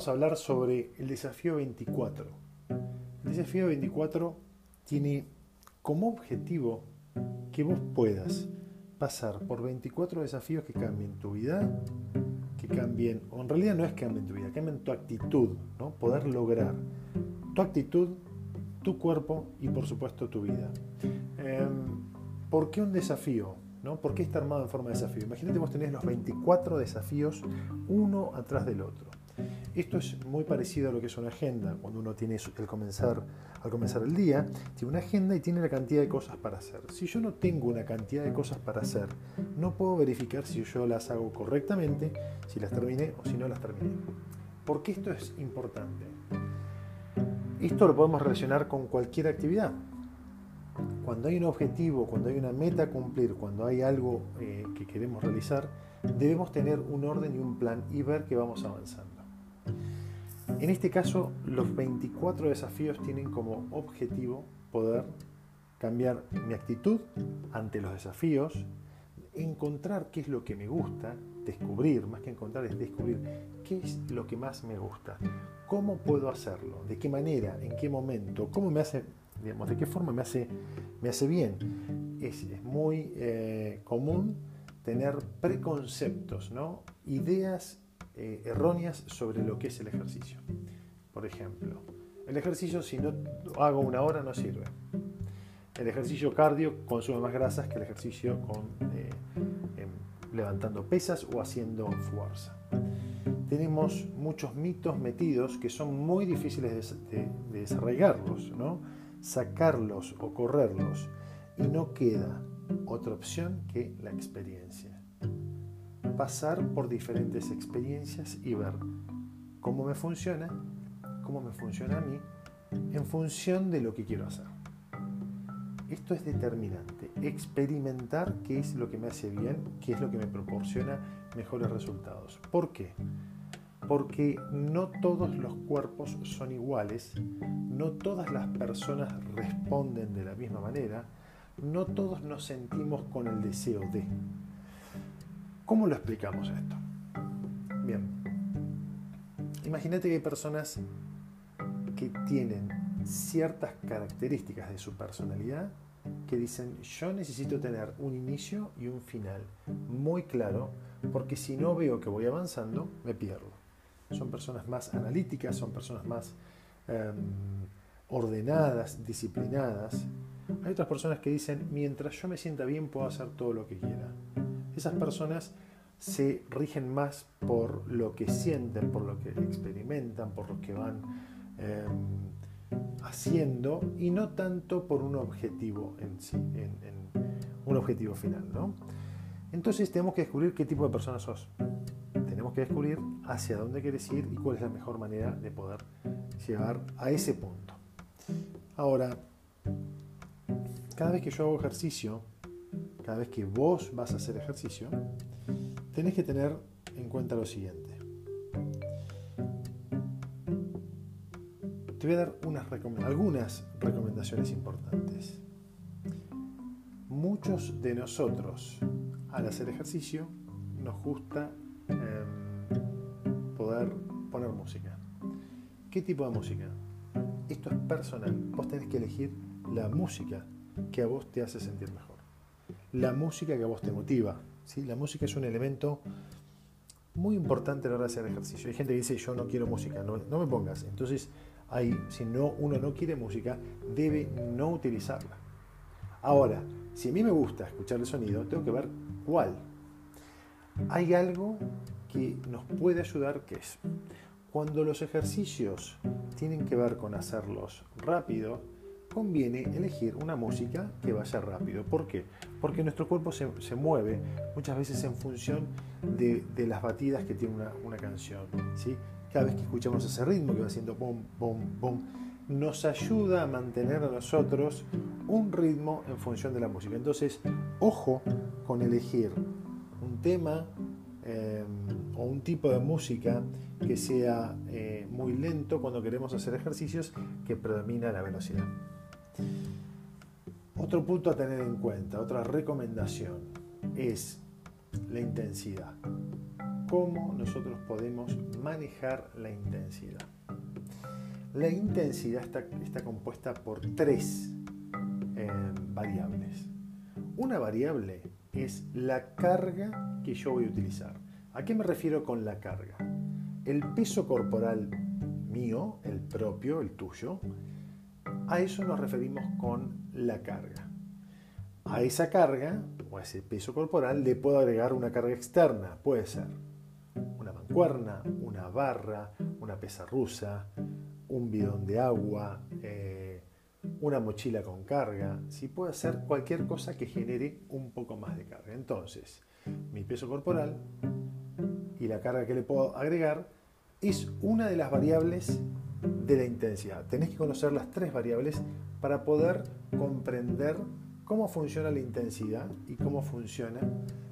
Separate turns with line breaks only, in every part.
vamos a hablar sobre el desafío 24. El desafío 24 tiene como objetivo que vos puedas pasar por 24 desafíos que cambien tu vida, que cambien, o en realidad no es que cambien tu vida, cambien tu actitud, ¿no? Poder lograr tu actitud, tu cuerpo y por supuesto tu vida. Em, ¿Por qué un desafío? ¿no? ¿Por qué está armado en forma de desafío? Imagínate vos tenés los 24 desafíos uno atrás del otro. Esto es muy parecido a lo que es una agenda. Cuando uno tiene el comenzar, al comenzar el día, tiene una agenda y tiene la cantidad de cosas para hacer. Si yo no tengo una cantidad de cosas para hacer, no puedo verificar si yo las hago correctamente, si las terminé o si no las terminé. ¿Por qué esto es importante? Esto lo podemos relacionar con cualquier actividad. Cuando hay un objetivo, cuando hay una meta a cumplir, cuando hay algo eh, que queremos realizar, debemos tener un orden y un plan y ver que vamos avanzando. En este caso, los 24 desafíos tienen como objetivo poder cambiar mi actitud ante los desafíos, encontrar qué es lo que me gusta, descubrir, más que encontrar es descubrir qué es lo que más me gusta, cómo puedo hacerlo, de qué manera, en qué momento, cómo me hace, digamos, de qué forma me hace, me hace bien. Es, muy eh, común tener preconceptos, ¿no? ideas eh, erróneas sobre lo que es el ejercicio. Por ejemplo, el ejercicio si no hago una hora no sirve. El ejercicio cardio consume más grasas que el ejercicio con, eh, em, levantando pesas o haciendo fuerza. Tenemos muchos mitos metidos que son muy difíciles de, desarraigarlos, ¿no? sacarlos o correrlos y no queda otra opción que la experiencia pasar por diferentes experiencias y ver cómo me funciona, cómo me funciona a mí, en función de lo que quiero hacer. Esto es determinante, experimentar qué es lo que me hace bien, qué es lo que me proporciona mejores resultados. ¿Por qué? Porque no todos los cuerpos son iguales, no todas las personas responden de la misma manera, no todos nos sentimos con el deseo de. ¿Cómo lo explicamos esto? Bien, imagínate que hay personas que tienen ciertas características de su personalidad que dicen yo necesito tener un inicio y un final muy claro porque si no veo que voy avanzando me pierdo. Son personas más analíticas, son personas más em, ordenadas, disciplinadas. Hay otras personas que dicen mientras yo me sienta bien puedo hacer todo lo que quiera. Esas personas se rigen más por lo que sienten, por lo que experimentan, por lo que van em, haciendo y no tanto por un objetivo en sí, en, un objetivo final. ¿no? Entonces tenemos que descubrir qué tipo de persona sos. Tenemos que descubrir hacia dónde quieres ir y cuál es la mejor manera de poder llegar a ese punto. Ahora, cada vez que yo hago ejercicio, cada vez que vos vas a hacer ejercicio, tenés que tener en cuenta lo siguiente. Te voy a dar unas algunas recomendaciones importantes. Muchos de nosotros al hacer ejercicio nos gusta em, poder poner música. ¿Qué tipo de música? Esto es personal. Vos tenés que elegir la música que a vos te hace sentir mejor. La música que a vos te motiva, la música es un elemento muy importante a la hora de hacer ejercicio. Hay gente que dice, yo no quiero música, no, me pongas. Entonces, ahí, si no, uno no quiere música, debe no utilizarla. Ahora, si a mí me gusta escuchar el sonido, tengo que ver cuál. Hay algo que nos puede ayudar, que es cuando los ejercicios tienen que ver con hacerlos rápido, conviene elegir una música que vaya rápido. ¿Por qué? Porque nuestro cuerpo se, mueve muchas veces en función de, las batidas que tiene una, canción. ¿sí? Cada vez que escuchamos ese ritmo que va haciendo pum, pum, pum, nos ayuda a mantener a nosotros un ritmo en función de la música. Entonces, ojo con elegir un tema eh, o un tipo de música que sea eh, muy lento cuando queremos hacer ejercicios que predomina la velocidad. Otro punto a tener en cuenta, otra recomendación, es la intensidad. cómo nosotros podemos manejar la intensidad. La intensidad está, compuesta por tres eh, variables. Una variable es la carga que yo voy a utilizar. ¿A qué me refiero con la carga? El peso corporal mío, el propio, el tuyo, a eso nos referimos con la carga. A esa carga o a ese peso corporal le puedo agregar una carga externa. Puede ser una mancuerna, una barra, una pesa rusa, un bidón de agua, eh, una mochila con carga. Si puede ser cualquier cosa que genere un poco más de carga. Entonces, mi peso corporal y la carga que le puedo agregar es una de las variables de la intensidad. Tenés que conocer las tres variables para poder comprender cómo funciona la intensidad y cómo funciona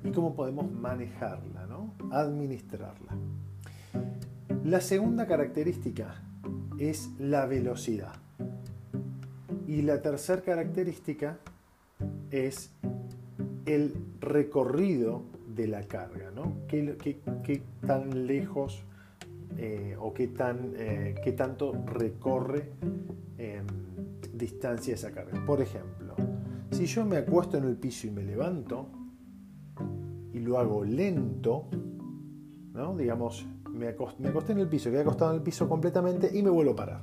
y cómo podemos manejarla, ¿no? administrarla. La segunda característica es la velocidad. Y la tercera característica es el recorrido de la carga, ¿no? ¿Qué, tan lejos eh, o qué, tan, eh, qué tanto recorre em, distancia esa carga? Por ejemplo, si yo me acuesto en el piso y me levanto y lo hago lento, ¿no? digamos, me acosté, en el piso, quedé acostado en el piso completamente y me vuelvo a parar.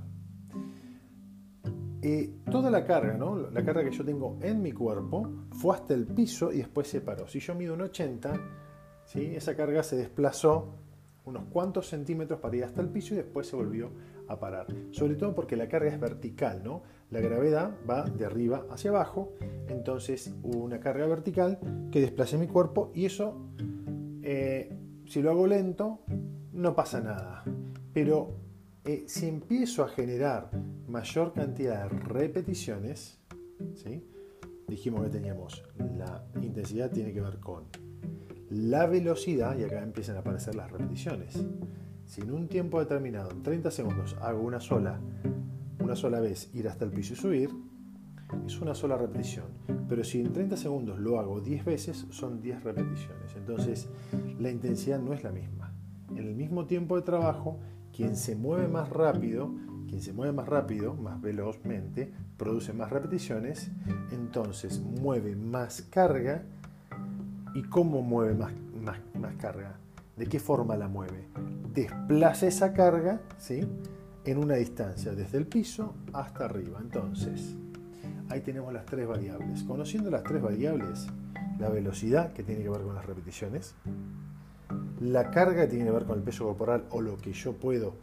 Eh, toda la carga, ¿no? la carga que yo tengo en mi cuerpo, fue hasta el piso y después se paró. Si yo mido un 80, ¿sí? esa carga se desplazó unos cuantos centímetros para ir hasta el piso y después se volvió a parar. Sobre todo porque la carga es vertical, ¿no? La gravedad va de arriba hacia abajo, entonces hubo una carga vertical que desplace mi cuerpo y eso, eh, si lo hago lento, no pasa nada. Pero eh, si empiezo a generar mayor cantidad de repeticiones, ¿sí? dijimos que teníamos la intensidad tiene que ver con la velocidad y acá empiezan a aparecer las repeticiones. Si en un tiempo determinado, en 30 segundos, hago una sola, una sola vez ir hasta el piso y subir, es una sola repetición. Pero si en 30 segundos lo hago 10 veces, son 10 repeticiones. Entonces, la intensidad no es la misma. En el mismo tiempo de trabajo, quien se mueve más rápido, quien se mueve más rápido, más velozmente, produce más repeticiones, entonces mueve más carga. ¿Y cómo mueve más, más, más carga? ¿De qué forma la mueve? Desplaza esa carga ¿sí? en una distancia, desde el piso hasta arriba. Entonces, ahí tenemos las tres variables. Conociendo las tres variables, la velocidad, que tiene que ver con las repeticiones, la carga, que tiene que ver con el peso corporal o lo que yo puedo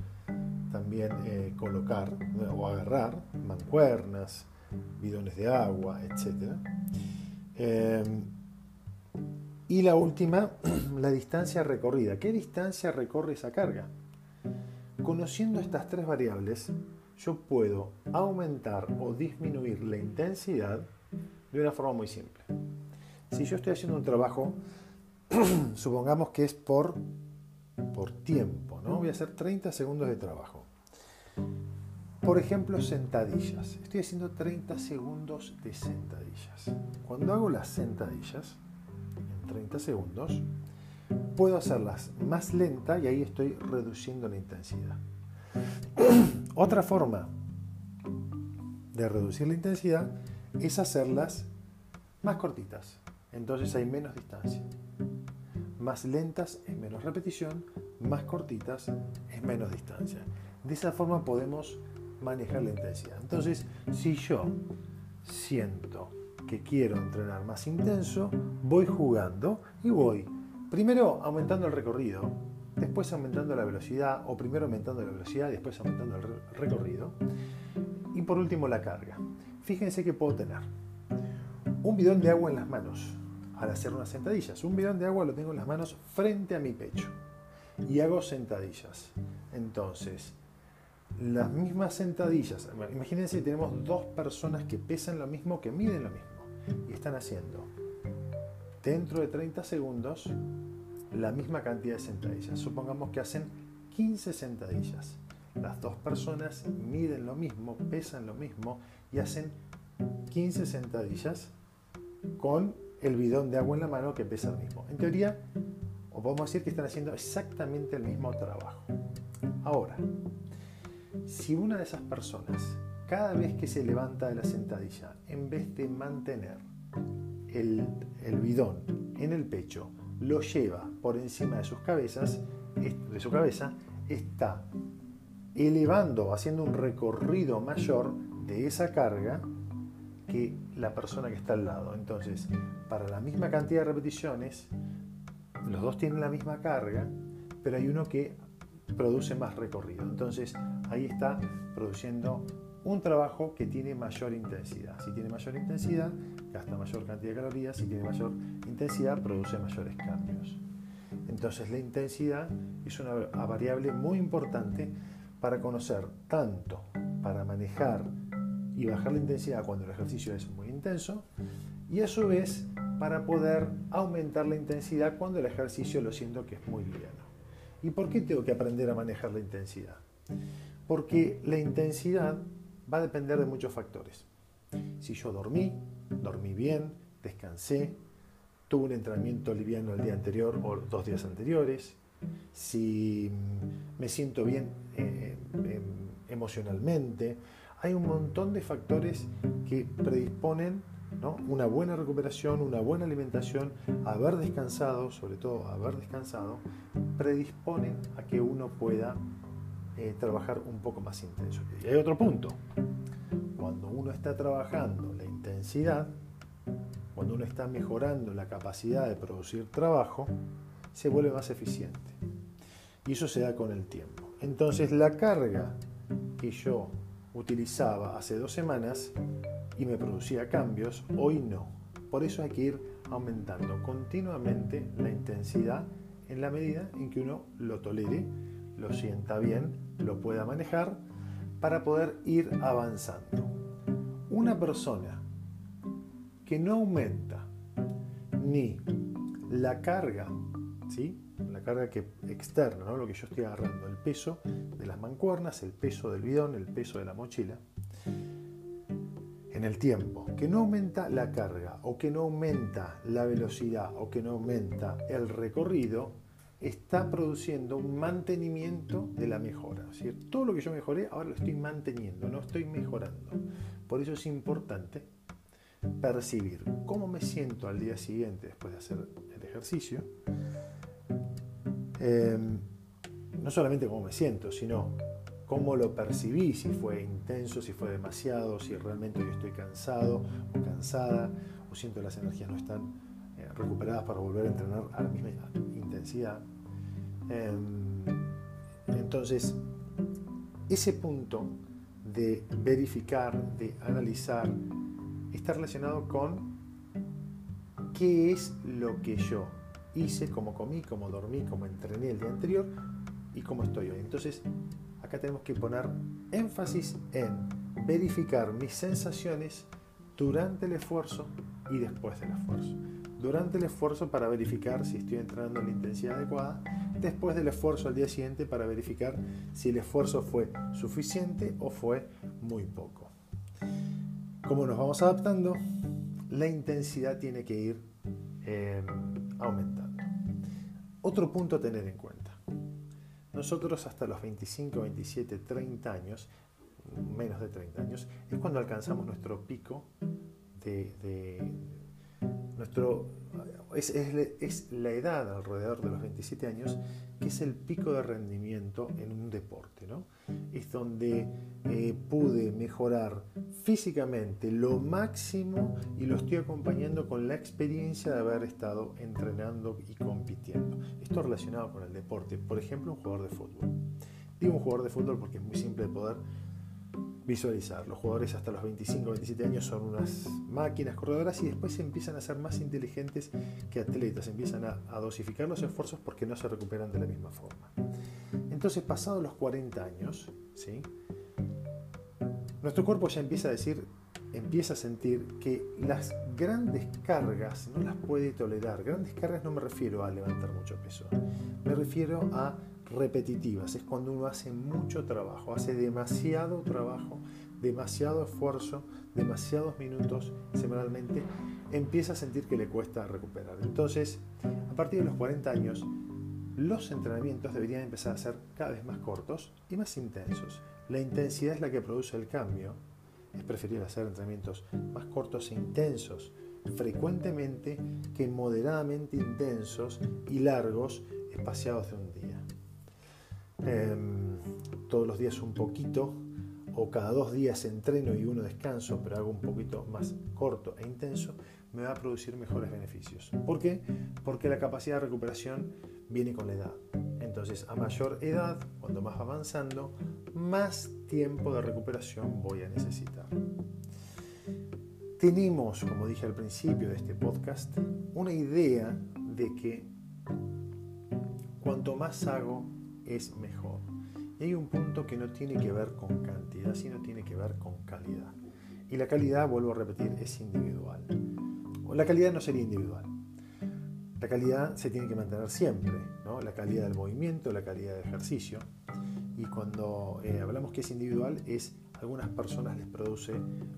también eh, colocar o agarrar, mancuernas, bidones de agua, etc. Y la última, la distancia recorrida. ¿Qué distancia recorre esa carga? Conociendo estas tres variables, yo puedo aumentar o disminuir la intensidad de una forma muy simple. Si yo estoy haciendo un trabajo, supongamos que es por, por tiempo, ¿no? Voy a hacer 30 segundos de trabajo. Por ejemplo, sentadillas. Estoy haciendo 30 segundos de sentadillas. Cuando hago las sentadillas, 30 segundos, puedo hacerlas más lenta y ahí estoy reduciendo la intensidad. Otra forma de reducir la intensidad es hacerlas más cortitas. Entonces hay menos distancia. Más lentas es menos repetición, más cortitas es menos distancia. De esa forma podemos manejar la intensidad. Entonces, si yo siento quiero entrenar más intenso, voy jugando y voy primero aumentando el recorrido, después aumentando la velocidad, o primero aumentando la velocidad después aumentando el recorrido, y por último la carga. Fíjense que puedo tener un bidón de agua en las manos al hacer unas sentadillas. Un bidón de agua lo tengo en las manos frente a mi pecho y hago sentadillas. Entonces, las mismas sentadillas, imagínense tenemos dos personas que pesan lo mismo, que miden lo mismo y están haciendo dentro de 30 segundos la misma cantidad de sentadillas. Supongamos que hacen 15 sentadillas. Las dos personas miden lo mismo, pesan lo mismo y hacen 15 sentadillas con el bidón de agua en la mano que pesa lo mismo. En teoría, o podemos decir que están haciendo exactamente el mismo trabajo. Ahora, si una de esas personas, cada vez que se levanta de la sentadilla, en vez de mantener el, bidón en el pecho, lo lleva por encima de sus cabezas, de su cabeza, está elevando, haciendo un recorrido mayor de esa carga que la persona que está al lado. Entonces, para la misma cantidad de repeticiones, los dos tienen la misma carga, pero hay uno que produce más recorrido. Entonces, ahí está produciendo un trabajo que tiene mayor intensidad. Si tiene mayor intensidad, gasta mayor cantidad de calorías. Si tiene mayor intensidad, produce mayores cambios. Entonces, la intensidad es una variable muy importante para conocer tanto, para manejar y bajar la intensidad cuando el ejercicio es muy intenso y a su vez para poder aumentar la intensidad cuando el ejercicio lo siento que es muy liviano. ¿Y por qué tengo que aprender a manejar la intensidad? Porque la intensidad va a depender de muchos factores. Si yo dormí, dormí bien, descansé, tuve un entrenamiento liviano el día anterior o dos días anteriores, si me siento bien eh, em, emocionalmente, hay un montón de factores que predisponen una buena recuperación, una buena alimentación, haber descansado, sobre todo haber descansado, predisponen a que uno pueda eh, trabajar un poco más intenso. Y hay otro punto, cuando uno está trabajando la intensidad, cuando uno está mejorando la capacidad de producir trabajo, se vuelve más eficiente. Y eso se da con el tiempo. Entonces la carga que yo utilizaba hace dos semanas y me producía cambios, hoy no. Por eso hay que ir aumentando continuamente la intensidad en la medida en que uno lo tolere, lo sienta bien, lo pueda manejar para poder ir avanzando. Una persona que no aumenta ni la carga, ¿sí? la carga que, externa, ¿no? lo que yo estoy agarrando, el peso de las mancuernas, el peso del bidón, el peso de la mochila, en el tiempo, que no aumenta la carga o que no aumenta la velocidad o que no aumenta el recorrido, está produciendo un mantenimiento de la mejora. Todo lo que yo mejoré ahora lo estoy manteniendo, no estoy mejorando. Por eso es importante percibir cómo me siento al día siguiente después de hacer el ejercicio. Em, no solamente cómo me siento, sino cómo lo percibí, si fue intenso, si fue demasiado, si realmente yo estoy cansado o cansada, o siento que las energías no están eh, recuperadas para volver a entrenar a la misma intensidad. Em, entonces, ese punto de verificar, de analizar, está relacionado con qué es lo que yo hice, cómo comí, cómo dormí, cómo entrené el día anterior y cómo estoy hoy. Entonces, acá tenemos que poner énfasis en verificar mis sensaciones durante el esfuerzo y después del esfuerzo. Durante el esfuerzo para verificar si estoy entrenando en la intensidad adecuada, después del esfuerzo al día siguiente para verificar si el esfuerzo fue suficiente o fue muy poco. Como nos vamos adaptando, la intensidad tiene que ir eh, aumentando. Otro punto a tener en cuenta. Nosotros hasta los 25, 27, 30 años, menos de 30 años, es cuando alcanzamos nuestro pico de, nuestro es, es, la edad alrededor de los 27 años que es el pico de rendimiento en un deporte. ¿no? Es donde eh, pude mejorar físicamente lo máximo y lo estoy acompañando con la experiencia de haber estado entrenando y compitiendo. Esto relacionado con el deporte. Por ejemplo, un jugador de fútbol. Digo un jugador de fútbol porque es muy simple de poder visualizar. Los jugadores hasta los 25, 27 años son unas máquinas corredoras y después se empiezan a ser más inteligentes que atletas, empiezan a, dosificar los esfuerzos porque no se recuperan de la misma forma. Entonces, pasados los 40 años, ¿sí? nuestro cuerpo ya empieza a decir, empieza a sentir que las grandes cargas no las puede tolerar. Grandes cargas no me refiero a levantar mucho peso, me refiero a repetitivas, es cuando uno hace mucho trabajo, hace demasiado trabajo demasiado esfuerzo, demasiados minutos semanalmente, empieza a sentir que le cuesta recuperar. Entonces, a partir de los 40 años, los entrenamientos deberían empezar a ser cada vez más cortos y más intensos. La intensidad es la que produce el cambio. Es preferible hacer entrenamientos más cortos e intensos frecuentemente que moderadamente intensos y largos espaciados de un día. Em, todos los días un poquito o cada dos días entreno y uno descanso, pero hago un poquito más corto e intenso, me va a producir mejores beneficios. ¿Por qué? Porque la capacidad de recuperación viene con la edad. Entonces, a mayor edad, cuando más va avanzando, más tiempo de recuperación voy a necesitar. Tenemos, como dije al principio de este podcast, una idea de que cuanto más hago es mejor. Y hay un punto que no tiene que ver con cantidad, sino tiene que ver con calidad. Y la calidad, vuelvo a repetir, es individual. O la calidad no sería individual. La calidad se tiene que mantener siempre, ¿no? la calidad del movimiento, la calidad del ejercicio. Y cuando eh, hablamos que es individual, es algunas personas les produce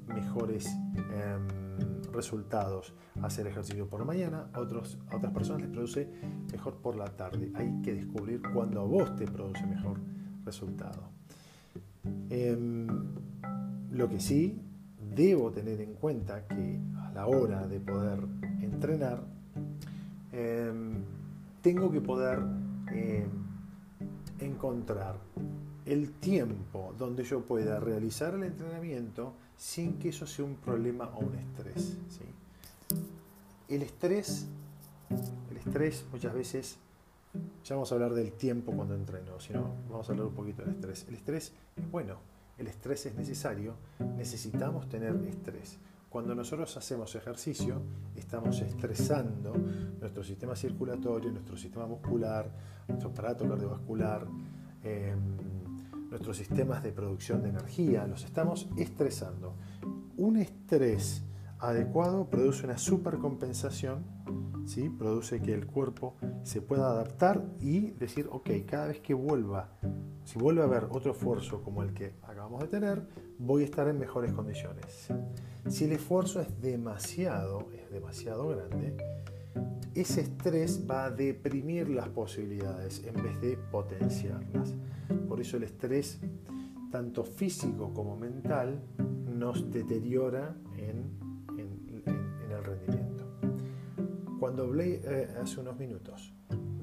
mejores em, resultados hacer ejercicio por la mañana, otros, a otras personas les produce mejor por la tarde. Hay que descubrir cuándo a vos te produce mejor resultado. Em, lo que sí debo tener en cuenta que a la hora de poder entrenar, em, tengo que poder encontrar el tiempo donde yo pueda realizar el entrenamiento sin que eso sea un problema o un estrés. El estrés, el estrés muchas veces, ya vamos a hablar del tiempo cuando entreno, sino vamos a hablar un poquito del estrés. El estrés es bueno, el estrés es necesario, necesitamos tener estrés. Cuando nosotros hacemos ejercicio, estamos estresando nuestro sistema circulatorio, nuestro sistema muscular, nuestro aparato cardiovascular. Em, nuestros sistemas de producción de energía, los estamos estresando. Un estrés adecuado produce una supercompensación, ¿sí? produce que el cuerpo se pueda adaptar y decir, ok, cada vez que vuelva, si vuelve a haber otro esfuerzo como el que acabamos de tener, voy a estar en mejores condiciones. Si el esfuerzo es demasiado, es demasiado grande, ese estrés va a deprimir las posibilidades en vez de potenciarlas. Por eso el estrés, tanto físico como mental, nos deteriora en, el rendimiento. Cuando hablé eh, hace unos minutos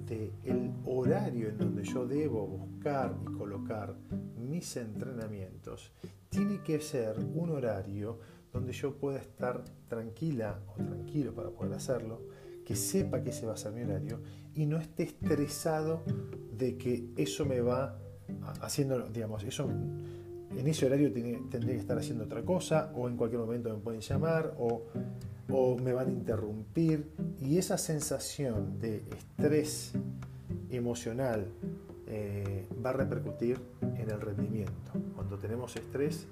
del horario en donde yo debo buscar y colocar mis entrenamientos, tiene que ser un horario donde yo pueda estar tranquila o tranquilo para poder hacerlo, sepa que ese va a ser mi horario y no esté estresado de que eso me va haciendo, digamos, eso en ese horario tendría que estar haciendo otra cosa o en cualquier momento me pueden llamar o, o me van a interrumpir y esa sensación de estrés emocional eh, va a repercutir en el rendimiento. Cuando tenemos estrés,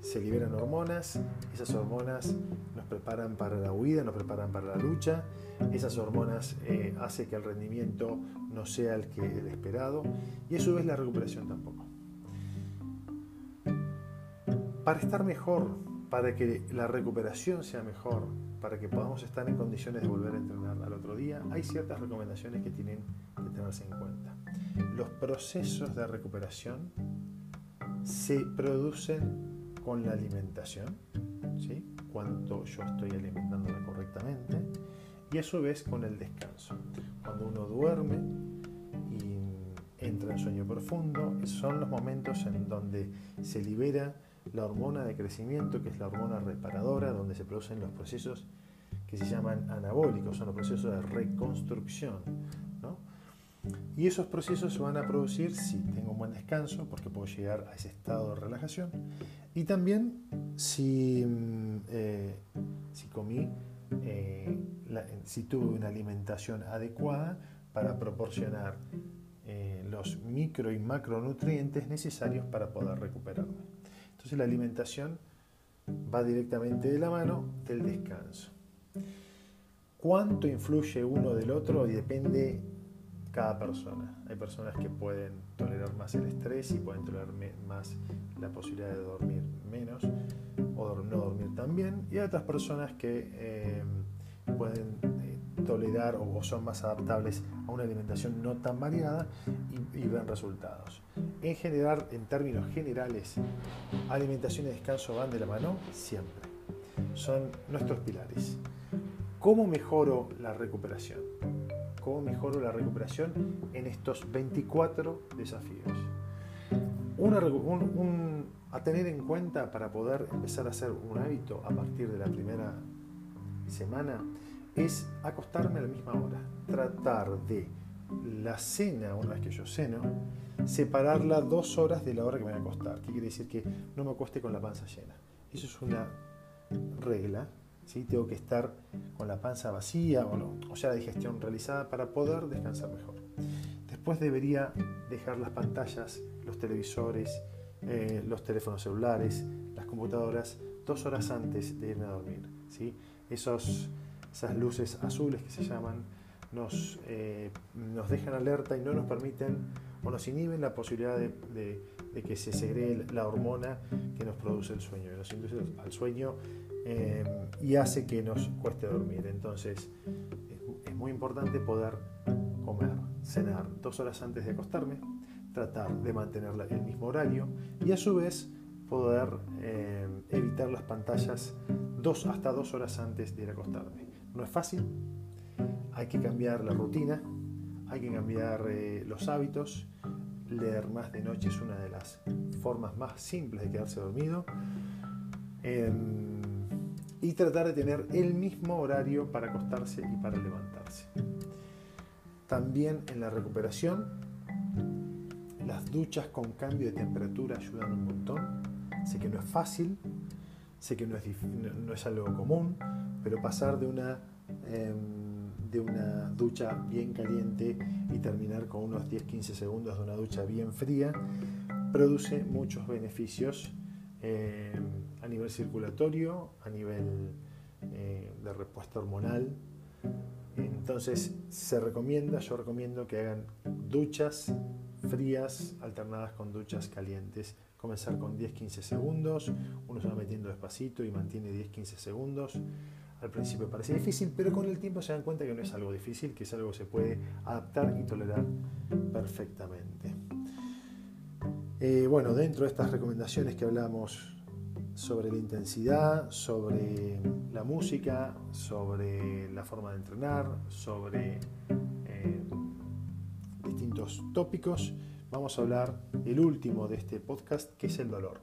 se liberan hormonas, esas hormonas nos preparan para la huida, nos preparan para la lucha, esas hormonas eh, hacen que el rendimiento no sea el, que, el esperado y a su vez la recuperación tampoco. Para estar mejor, para que la recuperación sea mejor, para que podamos estar en condiciones de volver a entrenar al otro día, hay ciertas recomendaciones que tienen que tenerse en cuenta. Los procesos de recuperación se producen con la alimentación, ¿sí? cuánto yo estoy alimentándola correctamente, y a su vez con el descanso. Cuando uno duerme y entra en sueño profundo, son los momentos en donde se libera la hormona de crecimiento, que es la hormona reparadora, donde se producen los procesos que se llaman anabólicos, son los procesos de reconstrucción. Y esos procesos se van a producir si tengo un buen descanso, porque puedo llegar a ese estado de relajación, y también si, mm, eh, si comí, eh, si tuve una alimentación adecuada para proporcionar eh, los micro y macronutrientes necesarios para poder recuperarme. Entonces la alimentación va directamente de la mano del descanso. ¿Cuánto influye uno del otro? Depende cada persona. Hay personas que pueden tolerar más el estrés y pueden tolerar más la posibilidad de dormir menos o no dormir tan bien. Y hay otras personas que eh, pueden eh, tolerar o son más adaptables a una alimentación no tan variada y, ven resultados. En general, en términos generales, alimentación y descanso van de la mano siempre. Son nuestros pilares. ¿Cómo mejoro la recuperación? ¿Cómo mejoro la recuperación en estos 24 desafíos? a tener en cuenta para poder empezar a hacer un hábito a partir de la primera semana es acostarme a la misma hora. Tratar de la cena, una vez que yo ceno, separarla dos horas de la hora que me voy a acostar. ¿Qué quiere decir? Que no me acueste con la panza llena. Eso es una regla. ¿Sí? Tengo que estar con la panza vacía o, o sea, la digestión realizada para poder descansar mejor. Después debería dejar las pantallas, los televisores, eh, los teléfonos celulares, las computadoras, dos horas antes de irme a dormir. ¿sí? Esos esas luces azules que se llaman, nos, eh, nos dejan alerta y no nos permiten o nos inhiben la posibilidad de, que se segregue la hormona que nos produce el sueño, nos induce al sueño eh, y hace que nos cueste dormir. Entonces es, muy importante poder comer, cenar dos horas antes de acostarme, tratar de mantener el mismo horario y a su vez poder eh, evitar las pantallas dos, hasta dos horas antes de ir a acostarme. No es fácil, hay que cambiar la rutina, hay que cambiar eh, los hábitos. Leer más de noche es una de las formas más simples de quedarse dormido. Em, y tratar de tener el mismo horario para acostarse y para levantarse. También en la recuperación, las duchas con cambio de temperatura ayudan un montón. Sé que no es fácil, sé que no es, no es algo común, pero pasar de una, em, de una ducha bien caliente y terminar con unos 10-15 segundos de una ducha bien fría produce muchos beneficios em, nivel circulatorio, a nivel eh, de respuesta hormonal. Entonces se recomienda, yo recomiendo que hagan duchas frías alternadas con duchas calientes. Comenzar con 10-15 segundos, uno se va metiendo despacito y mantiene 10-15 segundos al principio parece difícil, pero con el tiempo se dan cuenta que no es algo difícil, que es algo que se puede adaptar y tolerar perfectamente. Eh, bueno, dentro de estas recomendaciones que hablamos sobre la intensidad, sobre la música, sobre la forma de entrenar, sobre eh, distintos tópicos, vamos a hablar el último de este podcast, que es el dolor.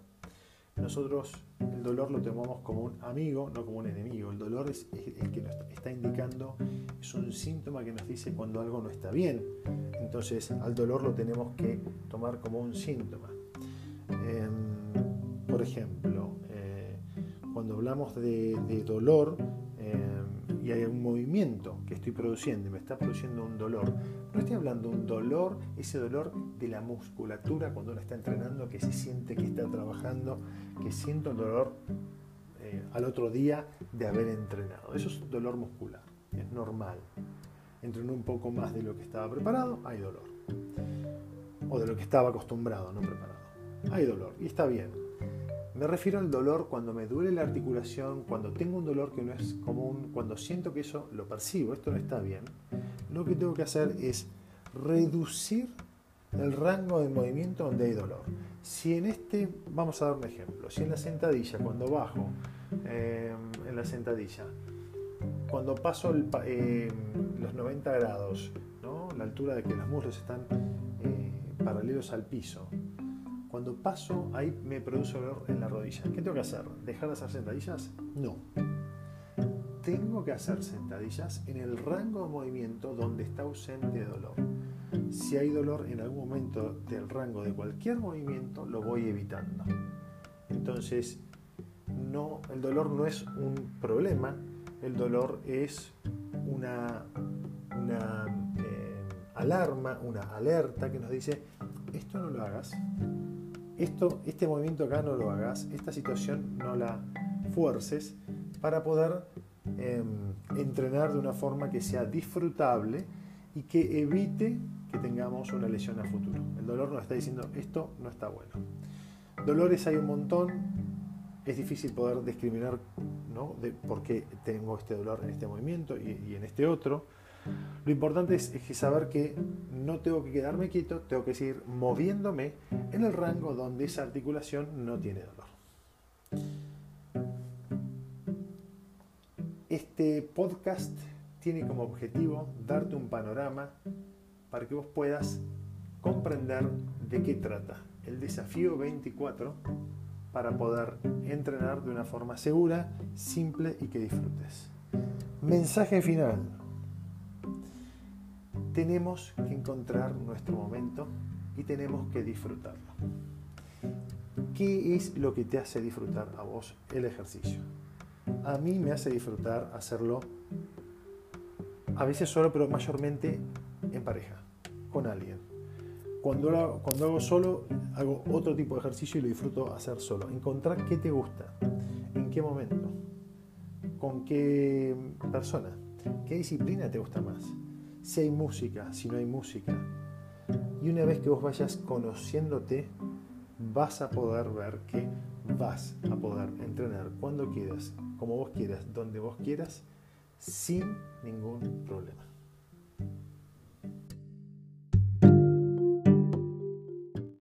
Nosotros el dolor lo tomamos como un amigo, no como un enemigo. El dolor es el que nos está indicando, es un síntoma que nos dice cuando algo no está bien. Entonces al dolor lo tenemos que tomar como un síntoma. Em, ejemplo, eh, cuando hablamos de, dolor, em, y hay un movimiento que estoy produciendo y me está produciendo un dolor, no estoy hablando de un dolor, ese dolor de la musculatura cuando uno está entrenando, que se siente que está trabajando, que siento el dolor eh, al otro día de haber entrenado. Eso es dolor muscular, es normal. Entrené un poco más de lo que estaba preparado, hay dolor. O de lo que estaba acostumbrado, no preparado. Hay dolor y está bien. Me refiero al dolor cuando me duele la articulación, cuando tengo un dolor que no es común, cuando siento que eso lo percibo, esto no está bien lo que tengo que hacer es reducir el rango de movimiento donde hay dolor. Si en este, vamos a dar un ejemplo, si en la sentadilla, cuando bajo eh, en la sentadilla, cuando paso eh, los 90 grados, la altura de que los muslos están eh, paralelos al piso, cuando paso ahí me produce dolor en la rodilla. ¿Qué tengo que hacer? ¿Dejar de hacer sentadillas? No tengo que hacer sentadillas en el rango de movimiento donde está ausente dolor. Si hay dolor en algún momento del rango de cualquier movimiento, lo voy evitando. Entonces, no, el dolor no es un problema, el dolor es una, eh, alarma, una alerta que nos dice, esto no lo hagas, esto, este movimiento acá no lo hagas, esta situación no la fuerces para poder Em, entrenar de una forma que sea disfrutable y que evite que tengamos una lesión a futuro. El dolor nos está diciendo esto no está bueno. Dolores hay un montón, es difícil poder discriminar ¿no? de por qué tengo este dolor en este movimiento y, en este otro. Lo importante es, es, saber que no tengo que quedarme quieto, tengo que seguir moviéndome en el rango donde esa articulación no tiene dolor. Este podcast tiene como objetivo darte un panorama para que vos puedas comprender de qué trata el desafío 24 para poder entrenar de una forma segura, simple y que disfrutes. Mensaje final. Tenemos que encontrar nuestro momento y tenemos que disfrutarlo. ¿Qué es lo que te hace disfrutar a vos el ejercicio? A mí me hace disfrutar hacerlo a veces solo, pero mayormente en pareja, con alguien. Cuando, lo, cuando hago solo, hago otro tipo de ejercicio y lo disfruto hacer solo. Encontrar qué te gusta, en qué momento, con qué persona, qué disciplina te gusta más, si hay música, si no hay música. Y una vez que vos vayas conociéndote, vas a poder ver que vas a poder entrenar cuando quieras, como vos quieras, donde vos quieras, sin ningún problema.